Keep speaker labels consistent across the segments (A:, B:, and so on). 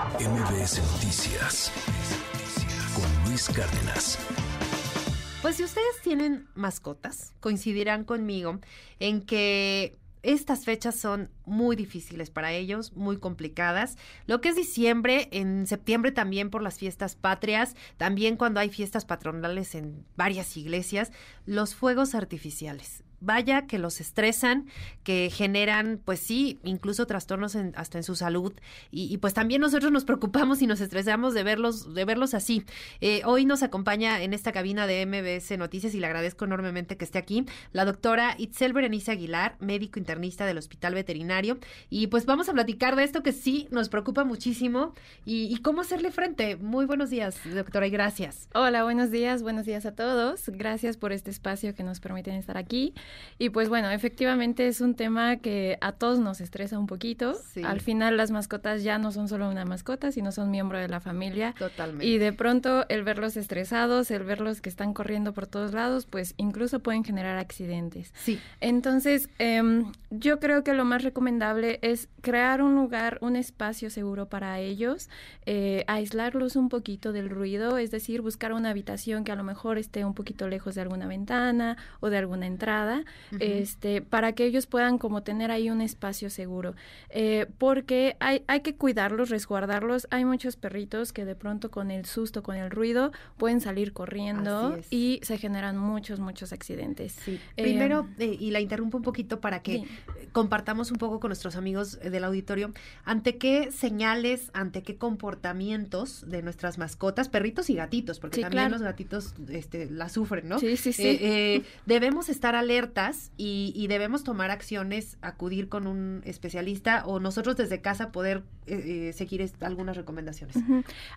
A: MBS Noticias con Luis Cárdenas.
B: Pues si ustedes tienen mascotas, coincidirán conmigo en que estas fechas son muy difíciles para ellos, muy complicadas. Lo que es diciembre, en septiembre también por las fiestas patrias, también cuando hay fiestas patronales en varias iglesias, los fuegos artificiales vaya que los estresan, que generan, pues sí, incluso trastornos hasta en su salud. Y, pues también nosotros nos preocupamos y nos estresamos de verlos, de verlos así. Eh, hoy nos acompaña en esta cabina de MBS Noticias y le agradezco enormemente que esté aquí la doctora Itzel Berenice Aguilar, médico internista del Hospital Veterinario. Y pues vamos a platicar de esto que sí nos preocupa muchísimo y, y cómo hacerle frente. Muy buenos días, doctora, y gracias.
C: Hola, buenos días, buenos días a todos. Gracias por este espacio que nos permiten estar aquí. Y pues bueno, efectivamente es un tema que a todos nos estresa un poquito. Al final las mascotas ya no son solo una mascota, sino son miembro de la familia.
B: Totalmente.
C: Y de pronto el verlos estresados, el verlos que están corriendo por todos lados, pues incluso pueden generar accidentes.
B: Sí.
C: Entonces, em, yo creo que lo más recomendable es crear un lugar, un espacio seguro para ellos, eh, aislarlos un poquito del ruido, es decir, buscar una habitación que a lo mejor esté un poquito lejos de alguna ventana o de alguna entrada este, para que ellos puedan como tener ahí un espacio seguro. Eh, porque hay, hay que cuidarlos, resguardarlos. Hay muchos perritos que de pronto con el susto, con el ruido, pueden salir corriendo y se generan muchos, muchos accidentes.
B: Sí. Primero, eh, y la interrumpo un poquito para que compartamos un poco con nuestros amigos del auditorio, ante qué señales, ante qué comportamientos de nuestras mascotas, perritos y gatitos, porque también los gatitos este, la sufren, ¿no?
C: Sí, sí, sí.
B: Eh, debemos estar alerta y, debemos tomar acciones, acudir con un especialista o nosotros desde casa poder eh, eh, seguir algunas recomendaciones.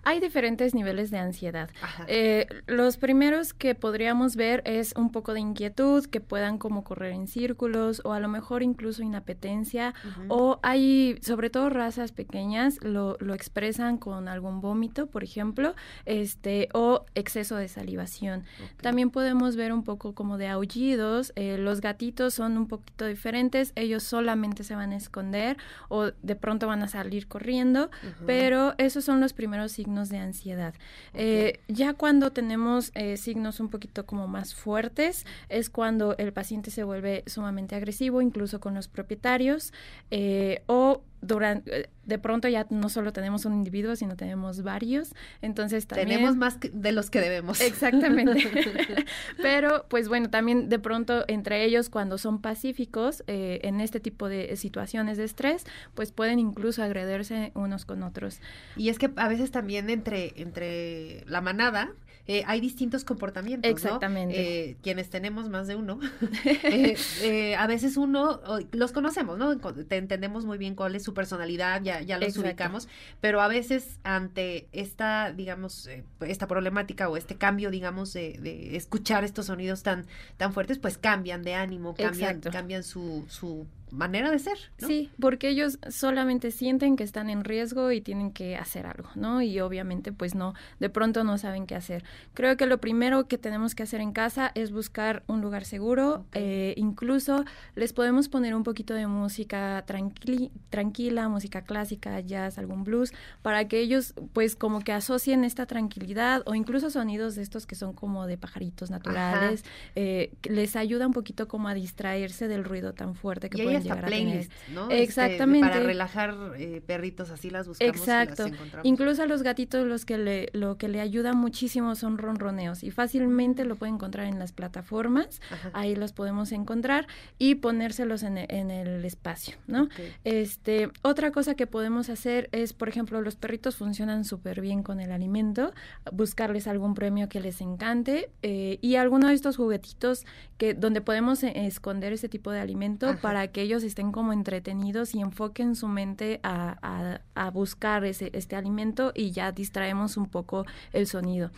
C: Hay diferentes niveles de ansiedad. Eh, los primeros que podríamos ver es un poco de inquietud, que puedan como correr en círculos o a lo mejor incluso inapetencia o hay sobre todo razas pequeñas lo, lo expresan con algún vómito, por ejemplo, este o exceso de salivación. También podemos ver un poco como de aullidos, los los gatitos son un poquito diferentes, ellos solamente se van a esconder o de pronto van a salir corriendo, pero esos son los primeros signos de ansiedad. Eh, ya cuando tenemos eh, signos un poquito como más fuertes, es cuando el paciente se vuelve sumamente agresivo, incluso con los propietarios, eh, o durante de pronto ya no solo tenemos un individuo, sino tenemos varios. Entonces también...
B: Tenemos más de los que debemos.
C: Exactamente. Pero pues bueno, también de pronto entre ellos cuando son pacíficos eh, en este tipo de situaciones de estrés, pues pueden incluso agredirse unos con otros.
B: Y es que a veces también entre, entre la manada eh, hay distintos comportamientos.
C: Exactamente.
B: Eh, quienes tenemos más de uno, a veces uno, los conocemos, ¿no? Te entendemos muy bien cuál es su personalidad, ya ya, los ubicamos, pero a veces ante esta, digamos, eh, esta problemática o este cambio, digamos, de, escuchar estos sonidos tan, tan fuertes, pues cambian de ánimo, cambian, cambian su, su manera de ser.
C: Sí, porque ellos solamente sienten que están en riesgo y tienen que hacer algo, ¿no? Y obviamente pues no, de pronto no saben qué hacer. Creo que lo primero que tenemos que hacer en casa es buscar un lugar seguro, eh, incluso les podemos poner un poquito de música tranquila, música clásica, jazz, algún blues, para que ellos pues como que asocien esta tranquilidad o incluso sonidos de estos que son como de pajaritos naturales, eh, les ayuda un poquito como a distraerse del ruido tan fuerte que pueden
B: hasta playlist, ¿no?
C: Este, Exactamente.
B: para relajar eh, perritos, así las buscamos
C: Exacto. Incluso a los gatitos los que le, lo que le ayuda muchísimo son ronroneos y fácilmente lo pueden encontrar en las plataformas, ahí los podemos encontrar y ponérselos en, e, en el espacio, ¿no? Este, otra cosa que podemos hacer es, por ejemplo, los perritos funcionan súper bien con el alimento, buscarles algún premio que les encante eh, y alguno de estos juguetitos que donde podemos eh, esconder ese tipo de alimento para que ellos estén como entretenidos y enfoquen su mente a, a, buscar ese, este alimento y ya distraemos un poco el sonido.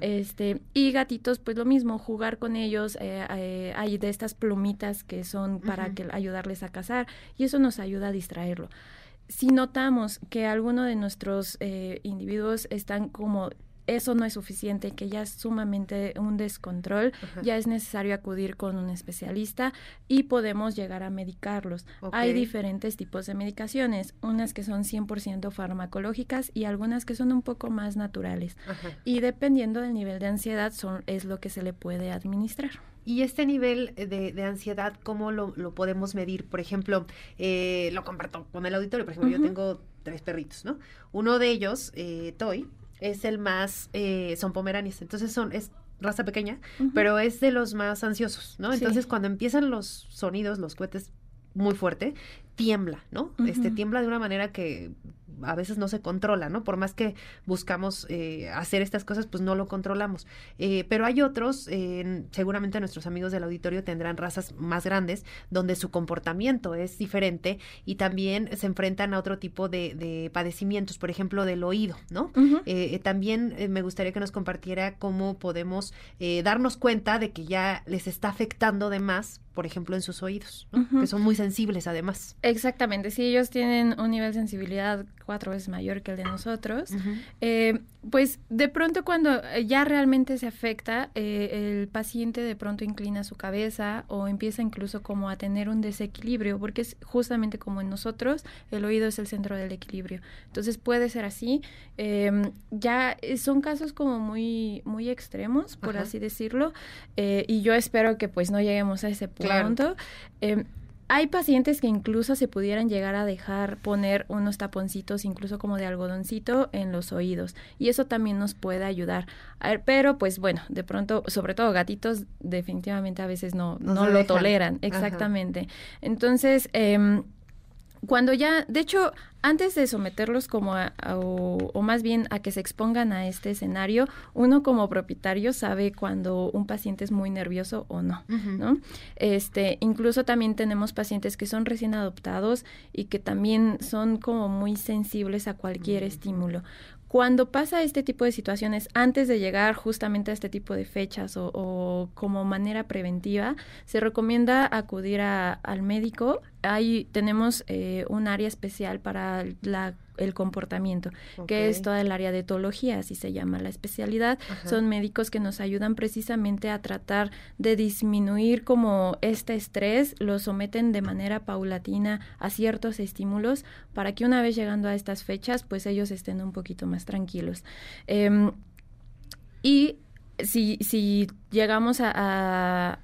C: Este, y gatitos, pues lo mismo, jugar con ellos, eh, eh, hay de estas plumitas que son para que, ayudarles a cazar y eso nos ayuda a distraerlo. Si notamos que alguno de nuestros eh, individuos están como eso no es suficiente, que ya es sumamente un descontrol, ya es necesario acudir con un especialista y podemos llegar a medicarlos. Hay diferentes tipos de medicaciones, unas que son 100% farmacológicas y algunas que son un poco más naturales. Y dependiendo del nivel de ansiedad son, es lo que se le puede administrar.
B: Y este nivel de, ansiedad, ¿cómo lo, podemos medir? Por ejemplo, eh, lo comparto con el auditorio. Por ejemplo, yo tengo tres perritos, ¿no? Uno de ellos, eh, Toy, es el más, eh, son pomeranias, entonces son, es raza pequeña, pero es de los más ansiosos, ¿no? Entonces cuando empiezan los sonidos, los cohetes muy fuerte, tiembla, ¿no? Este tiembla de una manera que a veces no se controla, ¿no? Por más que buscamos eh, hacer estas cosas, pues no lo controlamos. Eh, pero hay otros, seguramente nuestros amigos del auditorio tendrán razas más grandes, donde su comportamiento es diferente y también se enfrentan a otro tipo de, padecimientos, por ejemplo, del oído, ¿no? Eh, también me gustaría que nos compartiera cómo podemos darnos cuenta de que ya les está afectando de más, por ejemplo, en sus oídos, que son muy sensibles además.
C: Exactamente, si ellos tienen un nivel de sensibilidad cuatro veces mayor que el de nosotros, eh, pues de pronto cuando ya realmente se afecta, eh, el paciente de pronto inclina su cabeza o empieza incluso como a tener un desequilibrio, porque es justamente como en nosotros, el oído es el centro del equilibrio. Entonces puede ser así. Em, ya son casos como muy, muy extremos, por así decirlo, eh, y yo espero que pues no lleguemos a ese punto. Em, hay pacientes que incluso se pudieran llegar a dejar poner unos taponcitos, incluso como de algodoncito, en los oídos. Y eso también nos puede ayudar. pero, pues bueno, de pronto, sobre todo gatitos, definitivamente a veces no, no, lo toleran. Exactamente. Entonces, eh, cuando ya, de hecho, antes de someterlos como a, o, más bien a que se expongan a este escenario, uno como propietario sabe cuando un paciente es muy nervioso o no, ¿no? Este, incluso también tenemos pacientes que son recién adoptados y que también son como muy sensibles a cualquier mm. estímulo. Cuando pasa este tipo de situaciones, antes de llegar justamente a este tipo de fechas o, como manera preventiva, se recomienda acudir al médico. Ahí tenemos eh, un área especial para la el comportamiento, que es toda el área de etología, así se llama la especialidad. Son médicos que nos ayudan precisamente a tratar de disminuir como este estrés, lo someten de manera paulatina a ciertos estímulos para que una vez llegando a estas fechas, pues ellos estén un poquito más tranquilos. Em, y si, si llegamos a, a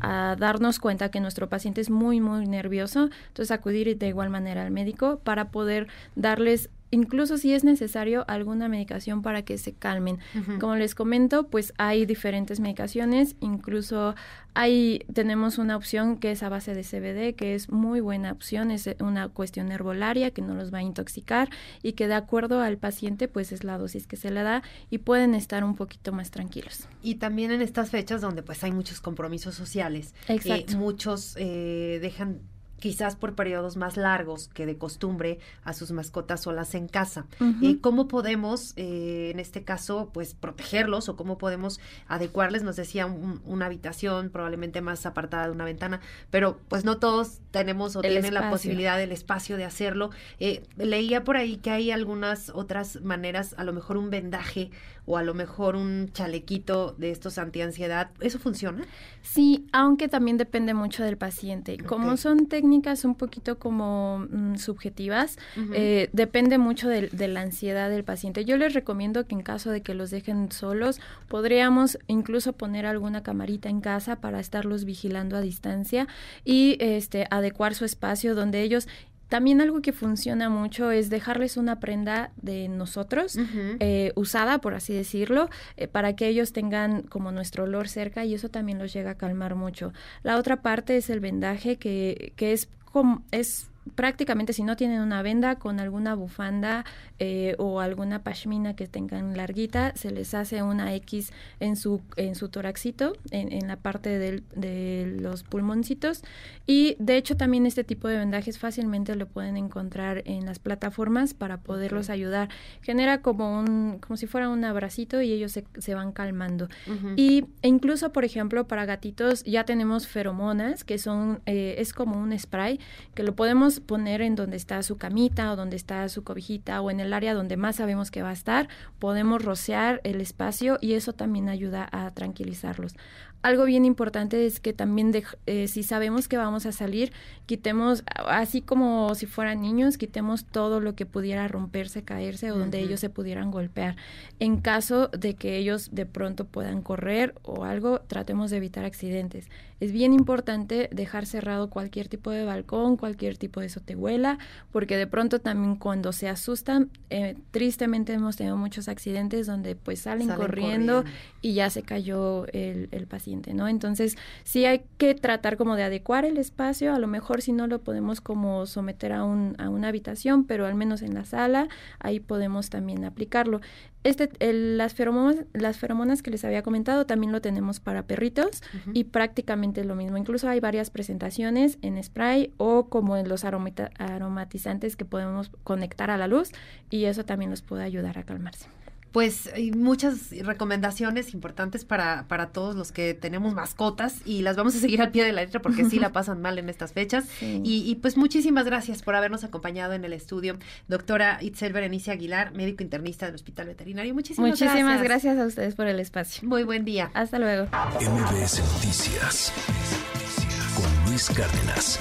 C: darnos cuenta que nuestro paciente es muy, muy nervioso, entonces acudir de igual manera al médico para poder darles incluso si es necesario alguna medicación para que se calmen. Como les comento, pues hay diferentes medicaciones, incluso hay tenemos una opción que es a base de CBD, que es muy buena opción, es una cuestión herbolaria que no los va a intoxicar y que de acuerdo al paciente pues es la dosis que se le da y pueden estar un poquito más tranquilos.
B: Y también en estas fechas donde pues hay muchos compromisos sociales,
C: eh,
B: muchos eh, dejan quizás por periodos más largos que de costumbre a sus mascotas solas en casa. Eh, ¿Cómo podemos, eh, en este caso, pues protegerlos o cómo podemos adecuarles? Nos decía una habitación probablemente más apartada de una ventana, pero pues no todos tenemos o tienen la posibilidad del espacio de hacerlo. Eh, leía por ahí que hay algunas otras maneras, a lo mejor un vendaje o a lo mejor un chalequito de estos antiansiedad. ¿Eso funciona?
C: Sí, aunque también depende mucho del paciente. Como son técnicas un poquito como mm, subjetivas, eh, depende mucho de, la ansiedad del paciente. Yo les recomiendo que en caso de que los dejen solos, podríamos incluso poner alguna camarita en casa para estarlos vigilando a distancia y este adecuar su espacio donde ellos también algo que funciona mucho es dejarles una prenda de nosotros, eh, usada, por así decirlo, eh, para que ellos tengan como nuestro olor cerca y eso también los llega a calmar mucho. La otra parte es el vendaje, que, que es, como, es prácticamente si no tienen una venda con alguna bufanda eh, o alguna pashmina que tengan larguita, se les hace una X en su, en su toraxito, en, en la parte de los pulmoncitos. Y de hecho también este tipo de vendajes fácilmente lo pueden encontrar en las plataformas para poderlos ayudar. Genera como un, como si fuera un abracito y ellos se, se van calmando. Y e incluso, por ejemplo, para gatitos ya tenemos feromonas, que son, eh, es como un spray, que lo podemos podemos poner en donde está su camita o donde está su cobijita o en el área donde más sabemos que va a estar, podemos rociar el espacio y eso también ayuda a tranquilizarlos algo bien importante es que también eh, si sabemos que vamos a salir, quitemos, así como si fueran niños, quitemos todo lo que pudiera romperse, caerse o donde ellos se pudieran golpear. En caso de que ellos de pronto puedan correr o algo, tratemos de evitar accidentes. Es bien importante dejar cerrado cualquier tipo de balcón, cualquier tipo de sotehuela, porque de pronto también cuando se asustan, eh, tristemente hemos tenido muchos accidentes donde pues salen, corriendo, y ya se cayó el, el paciente, ¿no? Entonces sí hay que tratar como de adecuar el espacio, a lo mejor si no lo podemos como someter a, un, a una habitación, pero al menos en la sala, ahí podemos también aplicarlo. Este, las, feromonas, las feromonas que les había comentado también lo tenemos para perritos y prácticamente lo mismo. Incluso hay varias presentaciones en spray o como en los aromatizantes que podemos conectar a la luz y eso también nos puede ayudar a calmarse
B: pues hay muchas recomendaciones importantes para, para todos los que tenemos mascotas y las vamos a seguir al pie de la letra porque sí la pasan mal en estas fechas. Y, pues muchísimas gracias por habernos acompañado en el estudio, doctora Itzel Berenice Aguilar, médico internista del Hospital Veterinario. Muchísimas,
C: muchísimas gracias. a ustedes por el espacio.
B: Muy buen día.
C: Hasta luego.
A: MBS Noticias con Luis Cárdenas.